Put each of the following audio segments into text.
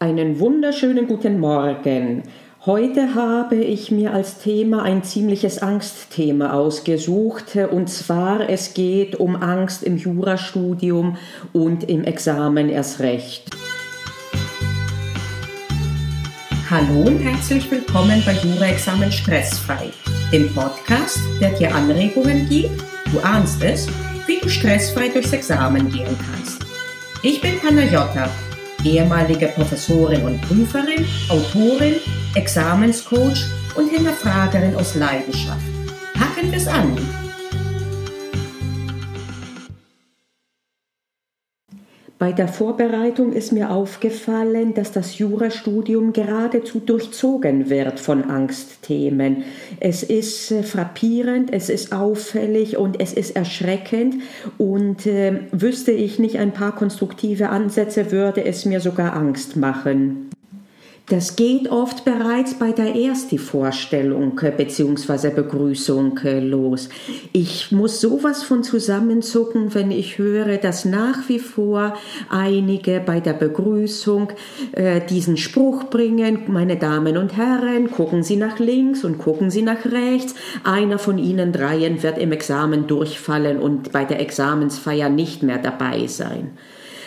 Einen wunderschönen guten Morgen. Heute habe ich mir als Thema ein ziemliches Angstthema ausgesucht, und zwar es geht um Angst im Jurastudium und im Examen erst recht. Hallo und herzlich willkommen bei Jura-Examen Stressfrei, dem Podcast, der dir Anregungen gibt, du ahnst es, wie du stressfrei durchs Examen gehen kannst. Ich bin Panayota ehemalige Professorin und Prüferin, Autorin, Examenscoach und Hinterfragerin aus Leidenschaft. Packen es an! Bei der Vorbereitung ist mir aufgefallen, dass das Jurastudium geradezu durchzogen wird von Angstthemen. Es ist äh, frappierend, es ist auffällig und es ist erschreckend. Und äh, wüsste ich nicht ein paar konstruktive Ansätze, würde es mir sogar Angst machen. Das geht oft bereits bei der ersten Vorstellung äh, bzw. Begrüßung äh, los. Ich muss sowas von zusammenzucken, wenn ich höre, dass nach wie vor einige bei der Begrüßung äh, diesen Spruch bringen, meine Damen und Herren, gucken Sie nach links und gucken Sie nach rechts. Einer von Ihnen dreien wird im Examen durchfallen und bei der Examensfeier nicht mehr dabei sein.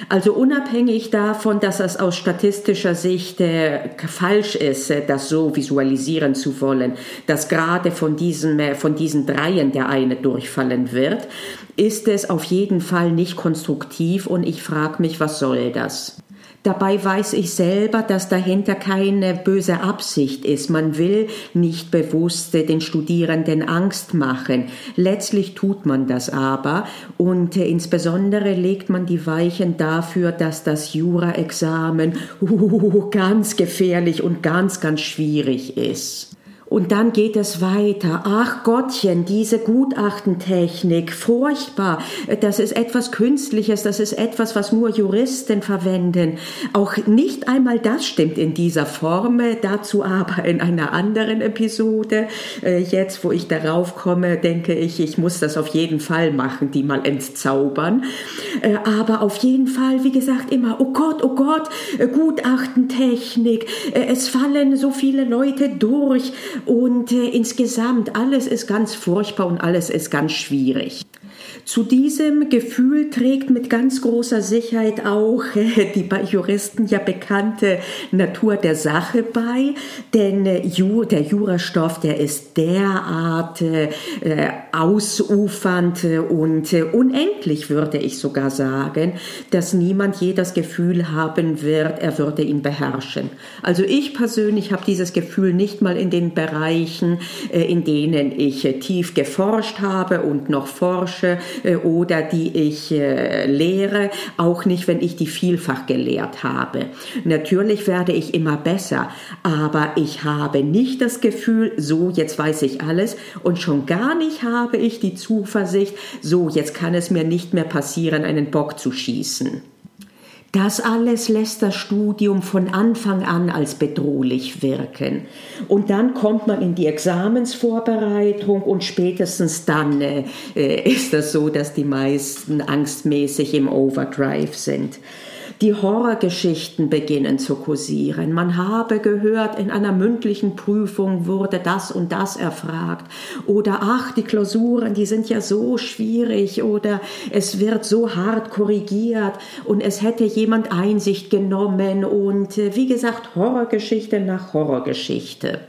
Also unabhängig davon, dass es aus statistischer Sicht äh, falsch ist, äh, das so visualisieren zu wollen, dass gerade von diesen, äh, von diesen Dreien der eine durchfallen wird, ist es auf jeden Fall nicht konstruktiv und ich frage mich, was soll das? Dabei weiß ich selber, dass dahinter keine böse Absicht ist. Man will nicht bewusst den Studierenden Angst machen. Letztlich tut man das aber und äh, insbesondere legt man die Weichen dafür, dass das Jura-Examen uh, ganz gefährlich und ganz, ganz schwierig ist. Und dann geht es weiter. Ach Gottchen, diese Gutachtentechnik, furchtbar. Das ist etwas Künstliches, das ist etwas, was nur Juristen verwenden. Auch nicht einmal das stimmt in dieser Form, dazu aber in einer anderen Episode. Äh, jetzt, wo ich darauf komme, denke ich, ich muss das auf jeden Fall machen, die mal entzaubern. Äh, aber auf jeden Fall, wie gesagt, immer, oh Gott, oh Gott, äh, Gutachtentechnik, es fallen so viele Leute durch und äh, insgesamt alles ist ganz furchtbar und alles ist ganz schwierig. Zu diesem Gefühl trägt mit ganz großer Sicherheit auch äh, die bei Juristen ja bekannte Natur der Sache bei, denn äh, der Jurastoff, der ist derart äh, ausufernd und unendlich, würde ich sogar sagen, dass niemand je das Gefühl haben wird, er würde ihn beherrschen. Also ich persönlich habe dieses Gefühl nicht mal in den Bereichen, in denen ich tief geforscht habe und noch forsche, äh, oder die ich äh, lehre, auch nicht, wenn ich die vielfach gelehrt habe. Natürlich werde ich immer besser, aber ich habe nicht das Gefühl, so jetzt weiß ich alles und schon gar nicht habe ich die Zuversicht, so jetzt kann es mir nicht mehr passieren, einen Bock zu schießen. Das alles lässt das Studium von Anfang an als bedrohlich wirken. Und dann kommt man in die Examensvorbereitung und spätestens dann äh, ist das so, dass die meisten angstmäßig im Overdrive sind die Horrorgeschichten beginnen zu kursieren. Man habe gehört, in einer mündlichen Prüfung wurde das und das erfragt. Oder ach, die Klausuren, die sind ja so schwierig. Oder es wird so hart korrigiert und es hätte jemand Einsicht genommen. Und äh, wie gesagt, Horrorgeschichte nach Horrorgeschichte.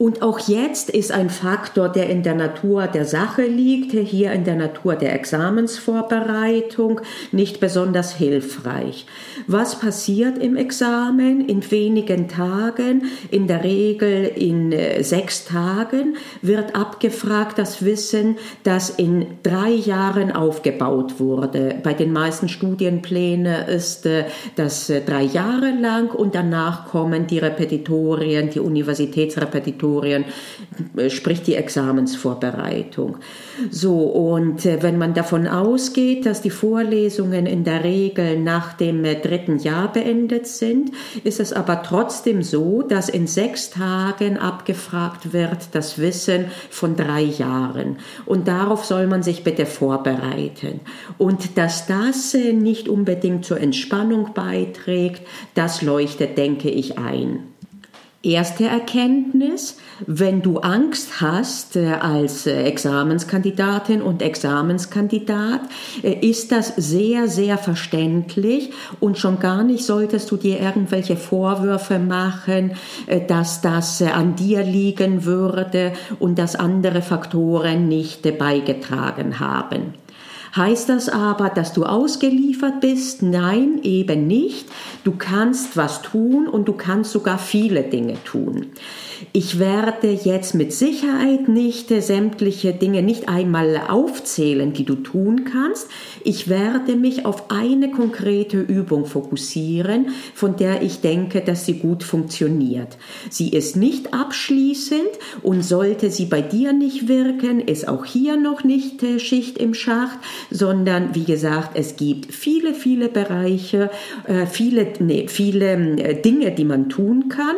Und auch jetzt ist ein Faktor, der in der Natur der Sache liegt, hier in der Natur der Examensvorbereitung, nicht besonders hilfreich. Was passiert im Examen? In wenigen Tagen, in der Regel in äh, sechs Tagen, wird abgefragt das Wissen, das in drei Jahren aufgebaut wurde. Bei den meisten Studienplänen ist äh, das äh, drei Jahre lang und danach kommen die Repetitorien, die Universitätsrepetitorien, Korrekturien, äh, sprich die Examensvorbereitung. So, und äh, wenn man davon ausgeht, dass die Vorlesungen in der Regel nach dem äh, dritten Jahr beendet sind, ist es aber trotzdem so, dass in sechs Tagen abgefragt wird das Wissen von drei Jahren. Und darauf soll man sich bitte vorbereiten. Und dass das nicht unbedingt zur Entspannung beiträgt, das leuchtet, denke ich, ein. Erste Erkenntnis, wenn du Angst hast äh, als äh, Examenskandidatin und Examenskandidat, äh, ist das sehr, sehr verständlich und schon gar nicht solltest du dir irgendwelche Vorwürfe machen, dass das an dir liegen würde und dass andere Faktoren nicht beigetragen haben. Heißt das aber, dass du ausgeliefert bist? Nein, eben nicht. Du kannst was tun und du kannst sogar viele Dinge tun. Ich werde jetzt mit Sicherheit nicht sämtliche Dinge nicht einmal aufzählen, die du tun kannst. Ich werde mich auf eine konkrete Übung fokussieren, von der ich denke, dass sie gut funktioniert. Sie ist nicht abschließend und sollte sie bei dir nicht wirken, ist auch hier noch nicht äh, Schicht im Schacht, sondern wie gesagt, es gibt viele, viele Bereiche, äh, viele, nee, viele äh, Dinge, die man tun kann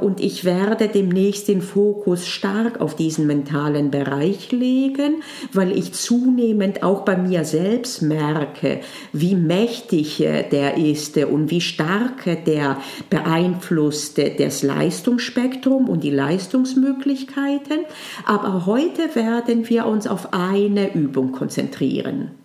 und ich werde demnächst den Fokus stark auf diesen mentalen Bereich legen, weil ich zunehmend auch bei mir selbst merke, wie mächtig äh, der ist und wie stark der beeinflusst das Leistungsspektrum und die Leistungsmöglichkeiten. Aber heute werden wir uns auf eine Übung konzentrieren.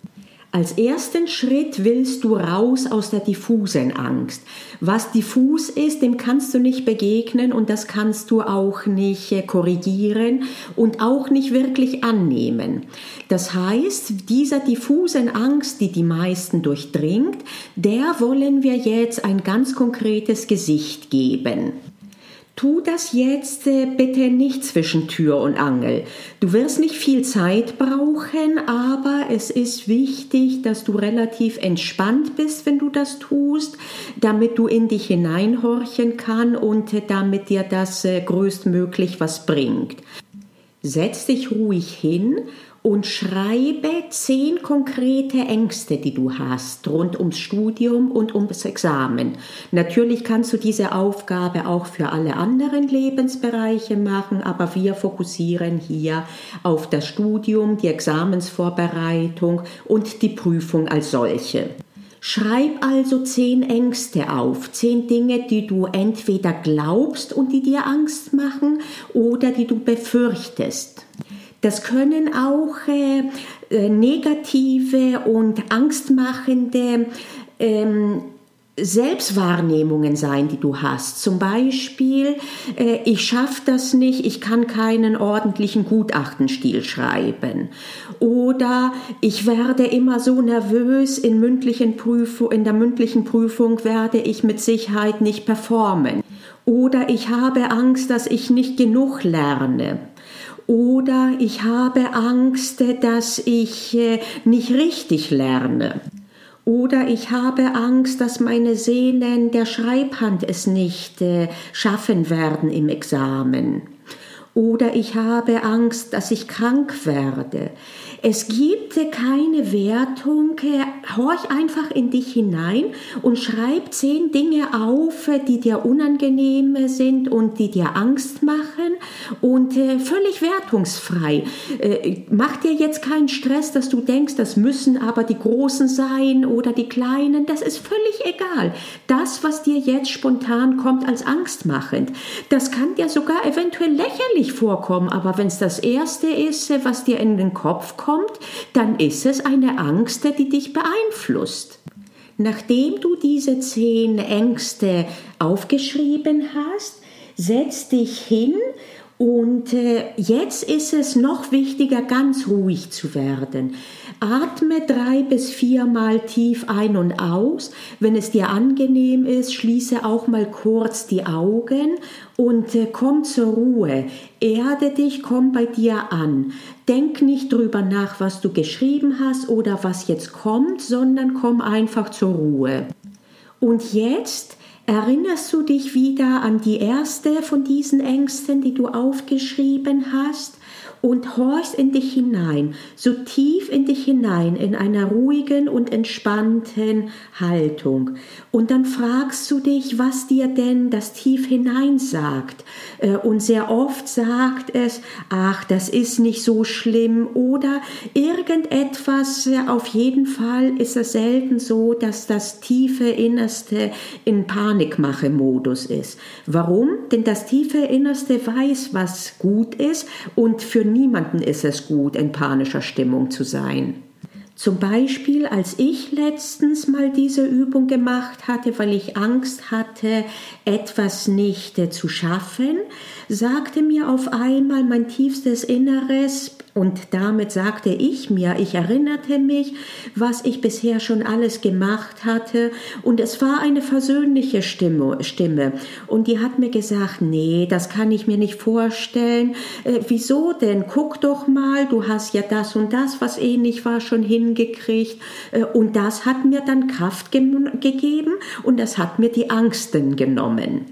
Als ersten Schritt willst du raus aus der diffusen Angst. Was diffus ist, dem kannst du nicht begegnen und das kannst du auch nicht äh, korrigieren und auch nicht wirklich annehmen. Das heißt, dieser diffusen Angst, die die meisten durchdringt, der wollen wir jetzt ein ganz konkretes Gesicht geben. Tu das jetzt äh, bitte nicht zwischen Tür und Angel. Du wirst nicht viel Zeit brauchen, aber es ist wichtig, dass du relativ entspannt bist, wenn du das tust, damit du in dich hineinhorchen kann und äh, damit dir das äh, größtmöglich was bringt. Setz dich ruhig hin und schreibe zehn konkrete Ängste, die du hast rund ums Studium und ums Examen. Natürlich kannst du diese Aufgabe auch für alle anderen Lebensbereiche machen, aber wir fokussieren hier auf das Studium, die Examensvorbereitung und die Prüfung als solche. Schreib also zehn Ängste auf, zehn Dinge, die du entweder glaubst und die dir Angst machen oder die du befürchtest. Das können auch äh, äh, negative und angstmachende ähm, Selbstwahrnehmungen sein, die du hast. Zum Beispiel, äh, ich schaffe das nicht, ich kann keinen ordentlichen Gutachtenstil schreiben. Oder ich werde immer so nervös in, mündlichen Prüfung, in der mündlichen Prüfung werde ich mit Sicherheit nicht performen. Oder ich habe Angst, dass ich nicht genug lerne oder ich habe Angst, dass ich äh, nicht richtig lerne. Oder ich habe Angst, dass meine Sehnen der Schreibhand es nicht äh, schaffen werden im Examen. Oder ich habe Angst, dass ich krank werde. Es gibt keine Wertung. Horch einfach in dich hinein und schreib zehn Dinge auf, die dir unangenehm sind und die dir Angst machen und äh, völlig wertungsfrei. Äh, mach dir jetzt keinen Stress, dass du denkst, das müssen aber die Großen sein oder die Kleinen. Das ist völlig egal. Das, was dir jetzt spontan kommt als angstmachend, das kann dir sogar eventuell lächerlich vorkommen, aber wenn es das Erste ist, was dir in den Kopf kommt, kommt, dann ist es eine Angst, die dich beeinflusst. Nachdem du diese zehn Ängste aufgeschrieben hast, setz dich hin und äh, jetzt ist es noch wichtiger, ganz ruhig zu werden. Atme drei bis viermal tief ein und aus. Wenn es dir angenehm ist, schließe auch mal kurz die Augen und äh, komm zur Ruhe. Erde dich, komm bei dir an. Denk nicht drüber nach, was du geschrieben hast oder was jetzt kommt, sondern komm einfach zur Ruhe. Und jetzt Erinnerst du dich wieder an die erste von diesen Ängsten, die du aufgeschrieben hast? und horchst in dich hinein, so tief in dich hinein, in einer ruhigen und entspannten Haltung. Und dann fragst du dich, was dir denn das tief hinein sagt. Äh, und sehr oft sagt es, ach, das ist nicht so schlimm oder irgendetwas, äh, auf jeden Fall ist es selten so, dass das tiefe Innerste in Panikmache-Modus ist. Warum? Denn das tiefe Innerste weiß, was gut ist und für niemanden ist es gut, in panischer Stimmung zu sein. Zum Beispiel, als ich letztens mal diese Übung gemacht hatte, weil ich Angst hatte, etwas nicht äh, zu schaffen, sagte mir auf einmal mein tiefstes Inneres, und damit sagte ich mir, ich erinnerte mich, was ich bisher schon alles gemacht hatte. Und es war eine versöhnliche Stimme. Stimme. Und die hat mir gesagt, nee, das kann ich mir nicht vorstellen. Äh, wieso denn? Guck doch mal, du hast ja das und das, was ähnlich war, schon hingekriegt. Äh, und das hat mir dann Kraft ge gegeben und das hat mir die Angsten genommen.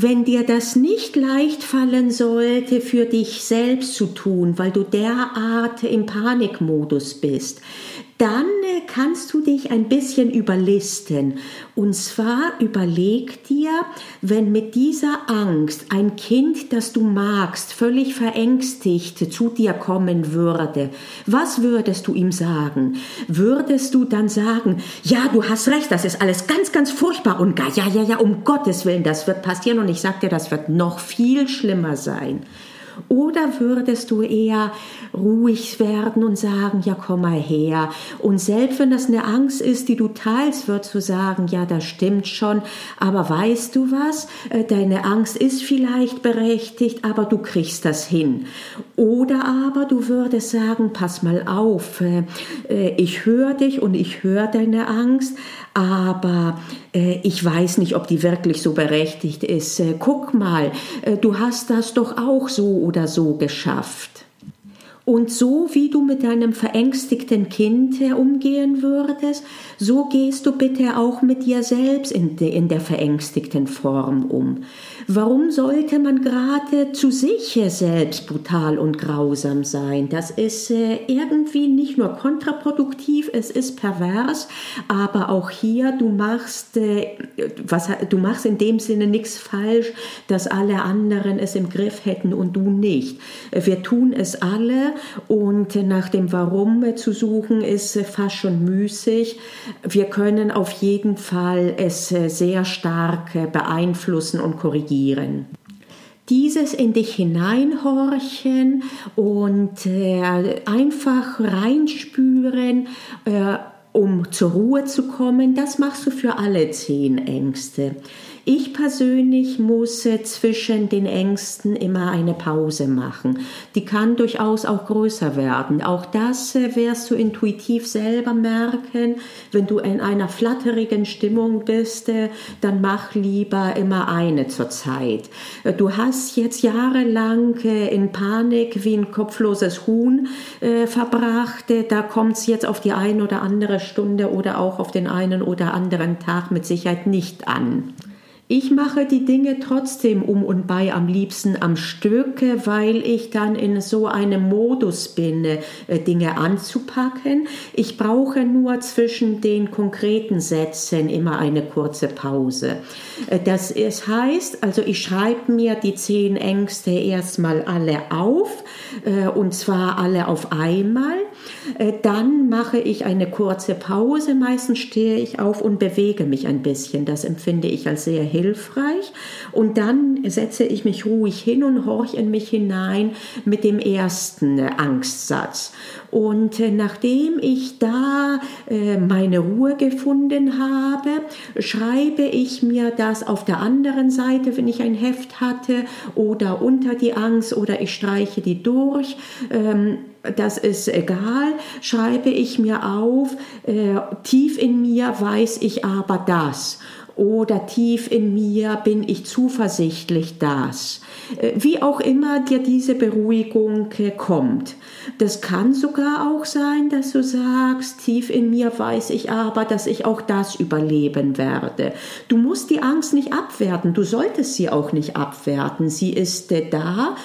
Wenn dir das nicht leicht fallen sollte, für dich selbst zu tun, weil du derart im Panikmodus bist, dann äh, kannst du dich ein bisschen überlisten. Und zwar überleg dir, wenn mit dieser Angst ein Kind, das du magst, völlig verängstigt zu dir kommen würde, was würdest du ihm sagen? Würdest du dann sagen, ja, du hast recht, das ist alles ganz, ganz furchtbar und gar, ja, ja, ja, um Gottes Willen, das wird passieren und ich sag dir, das wird noch viel schlimmer sein. Oder würdest du eher ruhig werden und sagen, ja, komm mal her. Und selbst wenn das eine Angst ist, die du teilst, würdest du sagen, ja, das stimmt schon. Aber weißt du was? Äh, deine Angst ist vielleicht berechtigt, aber du kriegst das hin. Oder aber du würdest sagen, pass mal auf, äh, äh, ich höre dich und ich höre deine Angst, aber ich weiß nicht, ob die wirklich so berechtigt ist. Äh, guck mal, äh, du hast das doch auch so oder so geschafft. Und so wie du mit deinem verängstigten Kind umgehen würdest, so gehst du bitte auch mit dir selbst in der verängstigten Form um. Warum sollte man gerade zu sich selbst brutal und grausam sein? Das ist äh, irgendwie nicht nur kontraproduktiv, es ist pervers, aber auch hier, du machst, äh, was, du machst in dem Sinne nichts falsch, dass alle anderen es im Griff hätten und du nicht. Wir tun es alle und nach dem Warum zu suchen ist fast schon müßig. Wir können auf jeden Fall es sehr stark beeinflussen und korrigieren dieses in dich hineinhorchen und äh, einfach reinspüren, äh, um zur Ruhe zu kommen, das machst du für alle zehn Ängste. Ich persönlich muss äh, zwischen den Ängsten immer eine Pause machen. Die kann durchaus auch größer werden. Auch das äh, wirst du intuitiv selber merken. Wenn du in einer flatterigen Stimmung bist, äh, dann mach lieber immer eine zur Zeit. Du hast jetzt jahrelang in Panik wie ein kopfloses Huhn verbracht. Da kommt es jetzt auf die eine oder andere Stunde oder auch auf den einen oder anderen Tag mit Sicherheit nicht an. Ich mache die Dinge trotzdem um und bei am liebsten am Stück, weil ich dann in so einem Modus bin, äh, Dinge anzupacken. Ich brauche nur zwischen den konkreten Sätzen immer eine kurze Pause. Äh, das ist, heißt, also ich schreibe mir die zehn Ängste erstmal alle auf, äh, und zwar alle auf einmal. Dann mache ich eine kurze Pause. Meistens stehe ich auf und bewege mich ein bisschen. Das empfinde ich als sehr hilfreich hilfreich. Und dann setze ich mich ruhig hin und horch in mich hinein mit dem ersten Angstsatz. Und äh, nachdem ich da äh, meine Ruhe gefunden habe, schreibe ich mir das auf der anderen Seite, wenn ich ein Heft hatte, oder unter die Angst oder ich streiche die durch. Ähm, das ist egal, schreibe ich mir auf, äh, tief in mir weiß ich aber das. Oder tief in mir bin ich zuversichtlich das. Äh, wie auch immer dir diese Beruhigung äh, kommt. Das kann sogar auch sein, dass du sagst, tief in mir weiß ich aber, dass ich auch das überleben werde. Du musst die Angst nicht abwerten, du solltest sie auch nicht abwerten. Sie ist äh, da,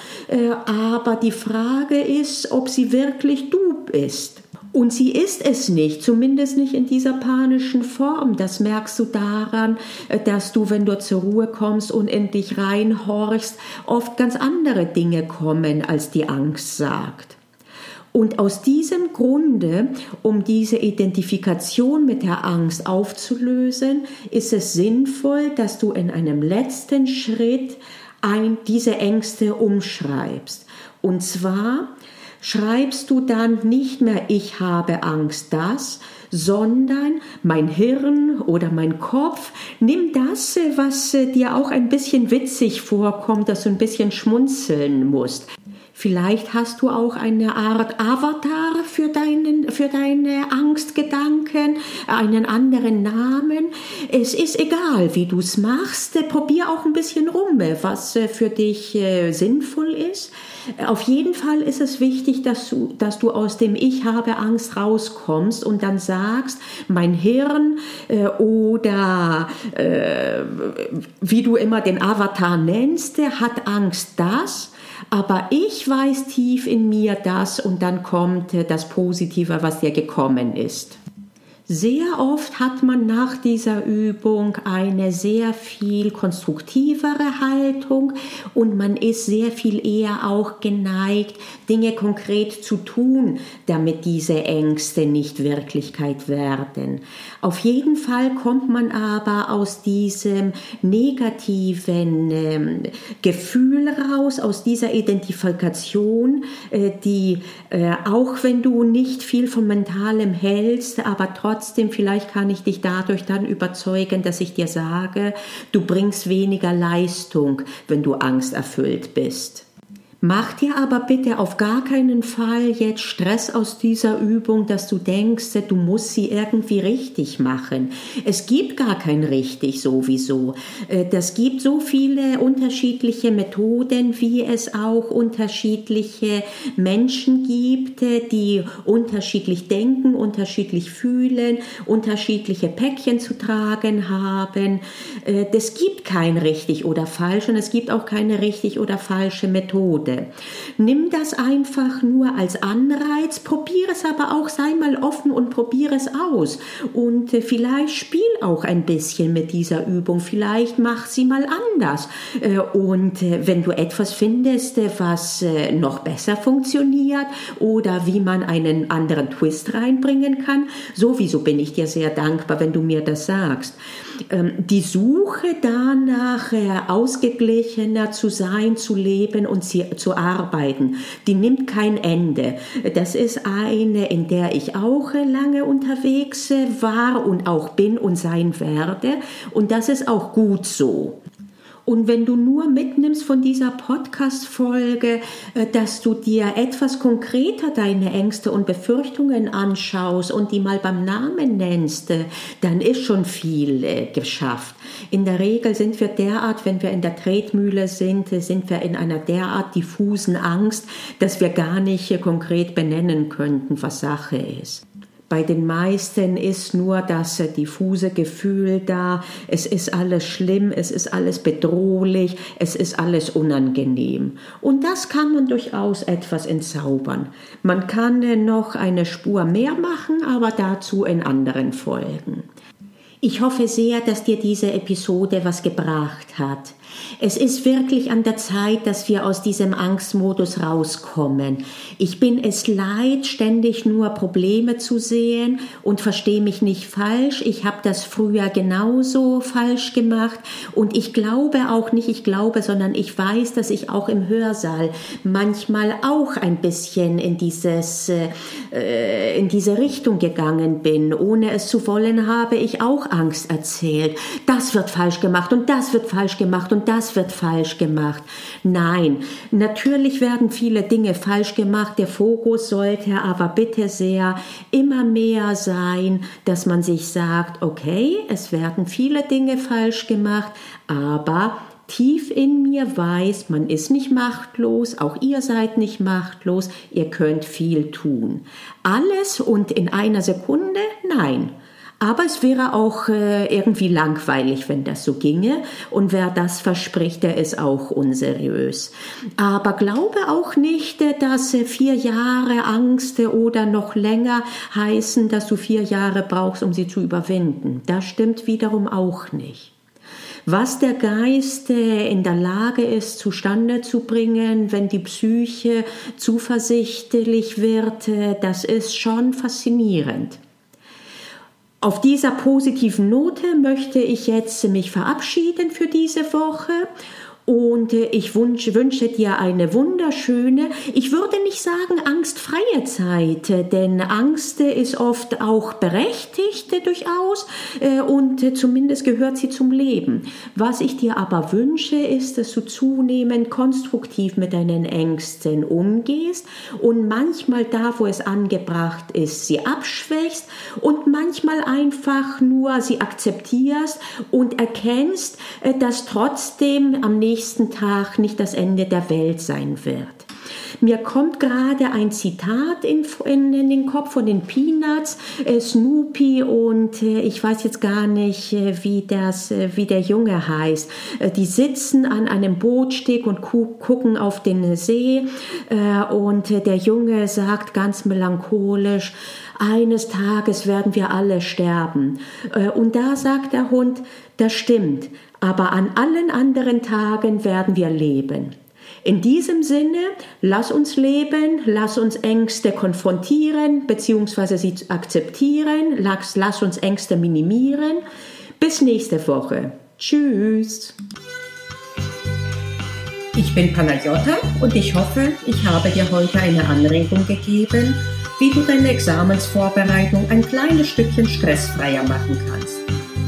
aber die Frage ist, ob sie wirklich du bist. Und sie ist es nicht, zumindest nicht in dieser panischen Form. Das merkst du daran, äh, dass du, wenn du zur Ruhe kommst und in dich reinhorchst, oft ganz andere Dinge kommen, als die Angst sagt. Und aus diesem Grunde, um diese Identifikation mit der Angst aufzulösen, ist es sinnvoll, dass du in einem letzten Schritt ein, diese Ängste umschreibst. Und zwar schreibst du dann nicht mehr ich habe Angst das, sondern mein Hirn oder mein Kopf, nimm das, was dir auch ein bisschen witzig vorkommt, dass du ein bisschen schmunzeln musst. Vielleicht hast du auch eine Art Avatar für, deinen, für deine Angstgedanken, einen anderen Namen. Es ist egal, wie du es machst. Probier auch ein bisschen rum, was für dich äh, sinnvoll ist. Auf jeden Fall ist es wichtig, dass du, dass du aus dem Ich habe Angst rauskommst und dann sagst, mein Hirn äh, oder äh, wie du immer den Avatar nennst, der hat Angst das aber ich weiß tief in mir das und dann kommt das Positive, was dir gekommen ist. Sehr oft hat man nach dieser Übung eine sehr viel konstruktivere Haltung und man ist sehr viel eher auch geneigt, Dinge konkret zu tun, damit diese Ängste nicht Wirklichkeit werden. Auf jeden Fall kommt man aber aus diesem negativen äh, Gefühl raus, aus dieser Identifikation, äh, die äh, auch wenn du nicht viel von mentalem hältst, aber trotzdem trotzdem, vielleicht kann ich dich dadurch dann überzeugen, dass ich dir sage, du bringst weniger Leistung, wenn du angsterfüllt bist. Mach dir aber bitte auf gar keinen Fall jetzt Stress aus dieser Übung, dass du denkst, du musst sie irgendwie richtig machen. Es gibt gar kein richtig sowieso. Äh, das gibt so viele unterschiedliche Methoden, wie es auch unterschiedliche Menschen gibt, äh, die unterschiedlich denken, unterschiedlich fühlen, unterschiedliche Päckchen zu tragen haben. Es äh, gibt kein richtig oder falsch und es gibt auch keine richtig oder falsche Methode. Ende. Nimm das einfach nur als Anreiz, probiere es aber auch, sei mal offen und probiere es aus. Und äh, vielleicht spiel auch ein bisschen mit dieser Übung, vielleicht mach sie mal anders. Äh, und äh, wenn du etwas findest, was noch besser funktioniert oder wie man einen anderen Twist reinbringen kann, sowieso bin ich dir sehr dankbar, wenn du mir das sagst. Ähm, die Suche danach, ausgeglichener zu sein, zu leben und zu zu arbeiten, die nimmt kein Ende. Das ist eine, in der ich auch lange unterwegs war und auch bin und sein werde. Und das ist auch gut so. Und wenn du nur mitnimmst von dieser Podcast-Folge, äh, dass du dir etwas konkreter deine Ängste und Befürchtungen anschaust und die mal beim Namen nennst, äh, dann ist schon viel äh, geschafft. In der Regel sind wir derart, wenn wir in der Tretmühle sind, sind wir in einer derart diffusen Angst, dass wir gar nicht konkret benennen könnten, was Sache ist. Bei den meisten ist nur das diffuse Gefühl da, es ist alles schlimm, es ist alles bedrohlich, es ist alles unangenehm. Und das kann man durchaus etwas entzaubern. Man kann noch eine Spur mehr machen, aber dazu in anderen Folgen. Ich hoffe sehr, dass dir diese Episode was gebracht hat. Es ist wirklich an der Zeit, dass wir aus diesem Angstmodus rauskommen. Ich bin es leid, ständig nur Probleme zu sehen und verstehe mich nicht falsch. Ich habe das früher genauso falsch gemacht und ich glaube auch nicht, ich glaube, sondern ich weiß, dass ich auch im Hörsaal manchmal auch ein bisschen in dieses äh, in diese Richtung gegangen bin. Ohne es zu wollen, habe ich auch Angst erzählt. Das wird falsch gemacht und das wird falsch gemacht und das wird falsch gemacht. Nein, natürlich werden viele Dinge falsch gemacht. Der Fokus sollte aber bitte sehr immer mehr sein, dass man sich sagt, okay, es werden viele Dinge falsch gemacht, aber tief in mir weiß, man ist nicht machtlos, auch ihr seid nicht machtlos, ihr könnt viel tun. Alles und in einer Sekunde? Nein. Aber es wäre auch äh, irgendwie langweilig, wenn das so ginge. Und wer das verspricht, der ist auch unseriös. Aber glaube auch nicht, äh, dass äh, vier Jahre Angst oder noch länger heißen, dass du vier Jahre brauchst, um sie zu überwinden. Das stimmt wiederum auch nicht. Was der Geist in der Lage ist, zustande zu bringen, wenn die Psyche zuversichtlich wird, das ist schon faszinierend. Auf dieser positiven Note möchte ich jetzt mich verabschieden für diese Woche und äh, ich wünsche, wünsche dir eine wunderschöne, ich würde nicht sagen angstfreie Zeit, äh, denn Angst äh, ist oft auch berechtigt durchaus und zumindest gehört sie zum Leben. Was ich dir aber wünsche, ist, dass du zunehmend konstruktiv mit deinen Ängsten umgehst und manchmal da, wo es angebracht ist, sie abschwächst und manchmal einfach nur sie akzeptierst und erkennst, dass trotzdem am nächsten nächsten Tag nicht das Ende der Welt sein wird. Mir kommt gerade ein Zitat in, in, in, den Kopf von den Peanuts, äh, Snoopy und äh, ich weiß jetzt gar nicht, äh, wie, das, äh, wie der Junge heißt. Äh, die sitzen an einem Bootsteg und gu gucken auf den See äh, und der Junge sagt ganz melancholisch, eines Tages werden wir alle sterben. und da sagt der Hund, das stimmt, aber an allen anderen Tagen werden wir leben. In diesem Sinne, lass uns leben, lass uns Ängste konfrontieren bzw. sie akzeptieren, lass, lass uns Ängste minimieren. Bis nächste Woche. Tschüss. Ich bin Panagiotta und ich hoffe, ich habe dir heute eine Anregung gegeben, wie du deine Examensvorbereitung ein kleines Stückchen stressfreier machen kannst.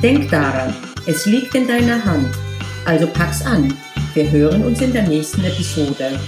Denk daran, es liegt in deiner Hand. Also pack's an. Wir hören uns in der nächsten Episode.